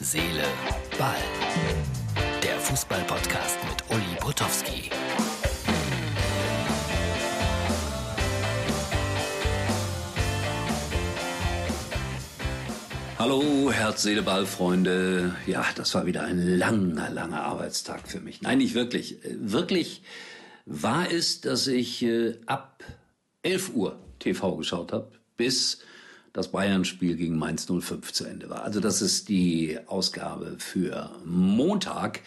Seele, Ball. Der Fußball-Podcast mit Uli Potowski. Hallo, Herz, Seele, Ball, Freunde. Ja, das war wieder ein langer, langer Arbeitstag für mich. Nein, nicht wirklich. Wirklich war es, dass ich äh, ab 11 Uhr TV geschaut habe, bis das Bayern-Spiel gegen Mainz 05 zu Ende war. Also das ist die Ausgabe für Montag.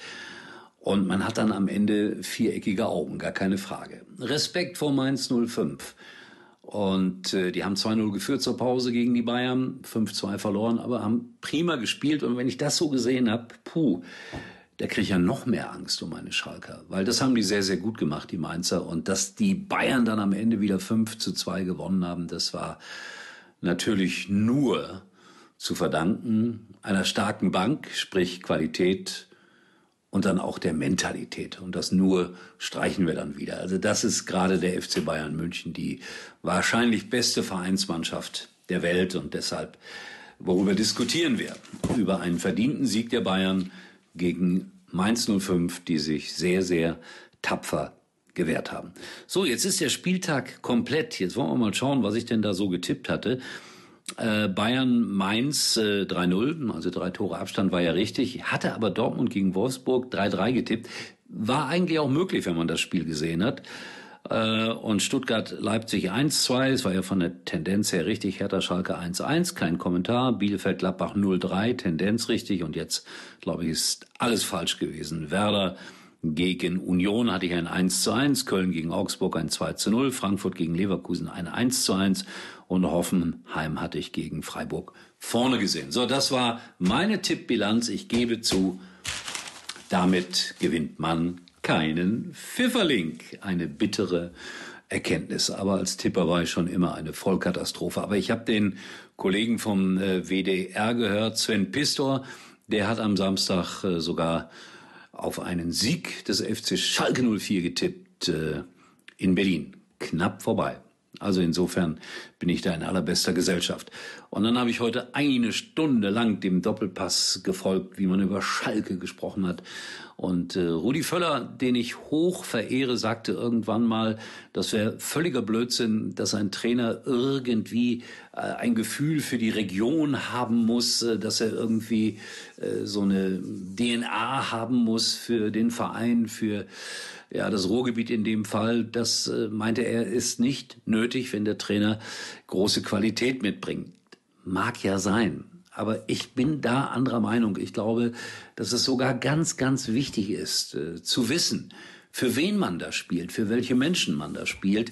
Und man hat dann am Ende viereckige Augen, gar keine Frage. Respekt vor Mainz 05. Und äh, die haben 2-0 geführt zur Pause gegen die Bayern, 5-2 verloren, aber haben prima gespielt. Und wenn ich das so gesehen habe, puh, da kriege ich ja noch mehr Angst um meine Schalker. Weil das haben die sehr, sehr gut gemacht, die Mainzer. Und dass die Bayern dann am Ende wieder 5 zu 2 gewonnen haben, das war natürlich nur zu verdanken einer starken Bank, sprich Qualität und dann auch der Mentalität. Und das nur streichen wir dann wieder. Also das ist gerade der FC Bayern München, die wahrscheinlich beste Vereinsmannschaft der Welt. Und deshalb, worüber diskutieren wir? Über einen verdienten Sieg der Bayern gegen Mainz 05, die sich sehr, sehr tapfer gewährt haben. So, jetzt ist der Spieltag komplett. Jetzt wollen wir mal schauen, was ich denn da so getippt hatte. Äh, Bayern Mainz äh, 3-0, also drei Tore Abstand war ja richtig. Hatte aber Dortmund gegen Wolfsburg 3-3 getippt. War eigentlich auch möglich, wenn man das Spiel gesehen hat. Äh, und Stuttgart Leipzig 1-2, es war ja von der Tendenz her richtig. Hertha Schalke 1-1, kein Kommentar. Bielefeld Gladbach 0-3, Tendenz richtig. Und jetzt, glaube ich, ist alles falsch gewesen. Werder gegen Union hatte ich ein 1 zu 1, Köln gegen Augsburg ein 2 zu 0, Frankfurt gegen Leverkusen ein 1 zu 1 und Hoffenheim hatte ich gegen Freiburg vorne gesehen. So, das war meine Tippbilanz. Ich gebe zu, damit gewinnt man keinen Pfifferling. Eine bittere Erkenntnis. Aber als Tipper war ich schon immer eine Vollkatastrophe. Aber ich habe den Kollegen vom äh, WDR gehört, Sven Pistor, der hat am Samstag äh, sogar auf einen Sieg des FC Schalke 04 getippt äh, in Berlin. Knapp vorbei. Also insofern bin ich da in allerbester Gesellschaft. Und dann habe ich heute eine Stunde lang dem Doppelpass gefolgt, wie man über Schalke gesprochen hat. Und äh, Rudi Völler, den ich hoch verehre, sagte irgendwann mal, das wäre völliger Blödsinn, dass ein Trainer irgendwie äh, ein Gefühl für die Region haben muss, äh, dass er irgendwie äh, so eine DNA haben muss für den Verein, für ja, das Ruhrgebiet in dem Fall, das äh, meinte er, ist nicht nötig, wenn der Trainer große Qualität mitbringt. Mag ja sein. Aber ich bin da anderer Meinung. Ich glaube, dass es sogar ganz, ganz wichtig ist, äh, zu wissen, für wen man da spielt, für welche Menschen man da spielt.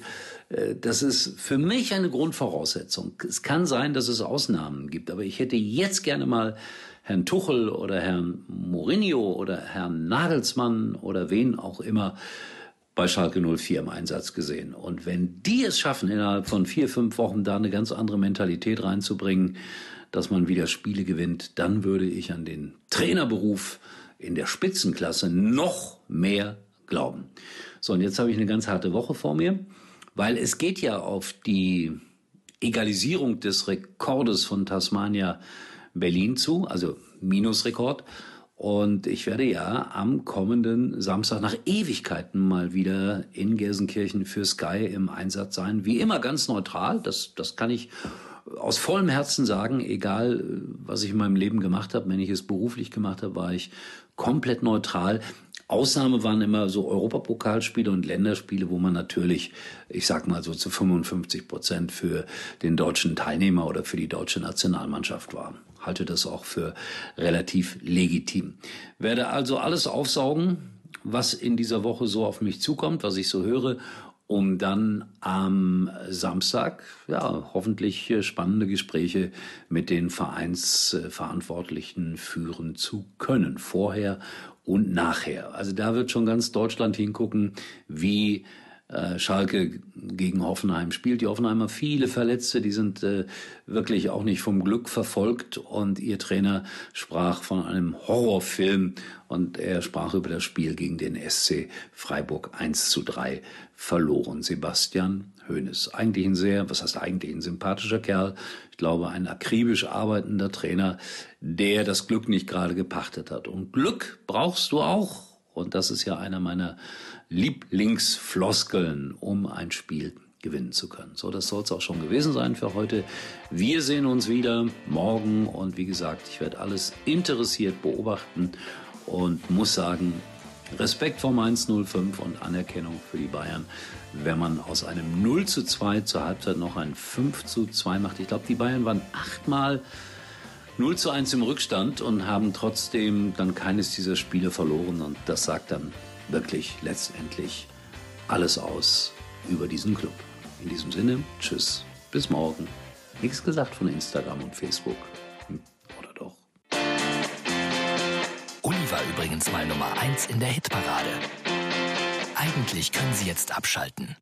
Äh, das ist für mich eine Grundvoraussetzung. Es kann sein, dass es Ausnahmen gibt, aber ich hätte jetzt gerne mal Herrn Tuchel oder Herrn Mourinho oder Herrn Nagelsmann oder wen auch immer bei Schalke 04 im Einsatz gesehen. Und wenn die es schaffen, innerhalb von vier, fünf Wochen da eine ganz andere Mentalität reinzubringen, dass man wieder Spiele gewinnt, dann würde ich an den Trainerberuf in der Spitzenklasse noch mehr glauben. So, und jetzt habe ich eine ganz harte Woche vor mir, weil es geht ja auf die Egalisierung des Rekordes von Tasmania Berlin zu, also Minusrekord. Und ich werde ja am kommenden Samstag nach Ewigkeiten mal wieder in Gelsenkirchen für Sky im Einsatz sein. Wie immer ganz neutral. Das, das kann ich aus vollem Herzen sagen. Egal, was ich in meinem Leben gemacht habe. Wenn ich es beruflich gemacht habe, war ich komplett neutral. Ausnahme waren immer so Europapokalspiele und Länderspiele, wo man natürlich, ich sag mal so zu 55 Prozent für den deutschen Teilnehmer oder für die deutsche Nationalmannschaft war. Halte das auch für relativ legitim. Werde also alles aufsaugen, was in dieser Woche so auf mich zukommt, was ich so höre um dann am Samstag ja hoffentlich spannende Gespräche mit den Vereinsverantwortlichen führen zu können, vorher und nachher. Also da wird schon ganz Deutschland hingucken, wie äh, Schalke gegen Hoffenheim spielt. Die Hoffenheimer viele Verletzte, die sind äh, wirklich auch nicht vom Glück verfolgt und ihr Trainer sprach von einem Horrorfilm und er sprach über das Spiel gegen den SC Freiburg 1 zu 3 verloren. Sebastian Hoeneß. Eigentlich ein sehr, was heißt eigentlich, ein sympathischer Kerl. Ich glaube, ein akribisch arbeitender Trainer, der das Glück nicht gerade gepachtet hat. Und Glück brauchst du auch. Und das ist ja einer meiner Lieblingsfloskeln, um ein Spiel gewinnen zu können. So, das soll es auch schon gewesen sein für heute. Wir sehen uns wieder morgen und wie gesagt, ich werde alles interessiert beobachten und muss sagen, Respekt vor Mainz 05 und Anerkennung für die Bayern. Wenn man aus einem 0 zu 2 zur Halbzeit noch ein 5 zu 2 macht. Ich glaube, die Bayern waren achtmal 0 zu 1 im Rückstand und haben trotzdem dann keines dieser Spiele verloren. Und das sagt dann wirklich letztendlich alles aus über diesen Club. In diesem Sinne, tschüss, bis morgen. Nichts gesagt von Instagram und Facebook. Hm, oder doch? Uli war übrigens mal Nummer 1 in der Hitparade. Eigentlich können Sie jetzt abschalten.